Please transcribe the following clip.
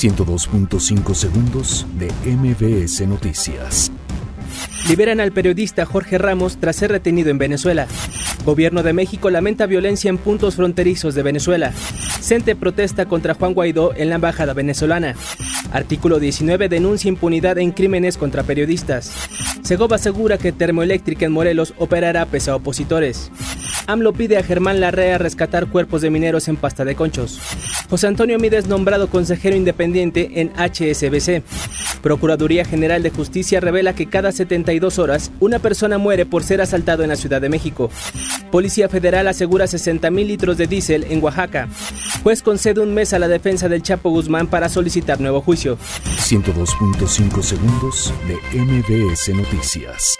102.5 segundos de MBS Noticias. Liberan al periodista Jorge Ramos tras ser retenido en Venezuela. Gobierno de México lamenta violencia en puntos fronterizos de Venezuela. Cente protesta contra Juan Guaidó en la embajada venezolana. Artículo 19 denuncia impunidad en crímenes contra periodistas. Segoba asegura que termoeléctrica en Morelos operará pese a opositores. AMLO pide a Germán Larrea rescatar cuerpos de mineros en pasta de conchos. José Antonio Mides nombrado consejero independiente en HSBC. Procuraduría General de Justicia revela que cada 72 horas una persona muere por ser asaltado en la Ciudad de México. Policía Federal asegura 60 mil litros de diésel en Oaxaca. Juez concede un mes a la defensa del Chapo Guzmán para solicitar nuevo juicio. 102.5 segundos de MBS Noticias.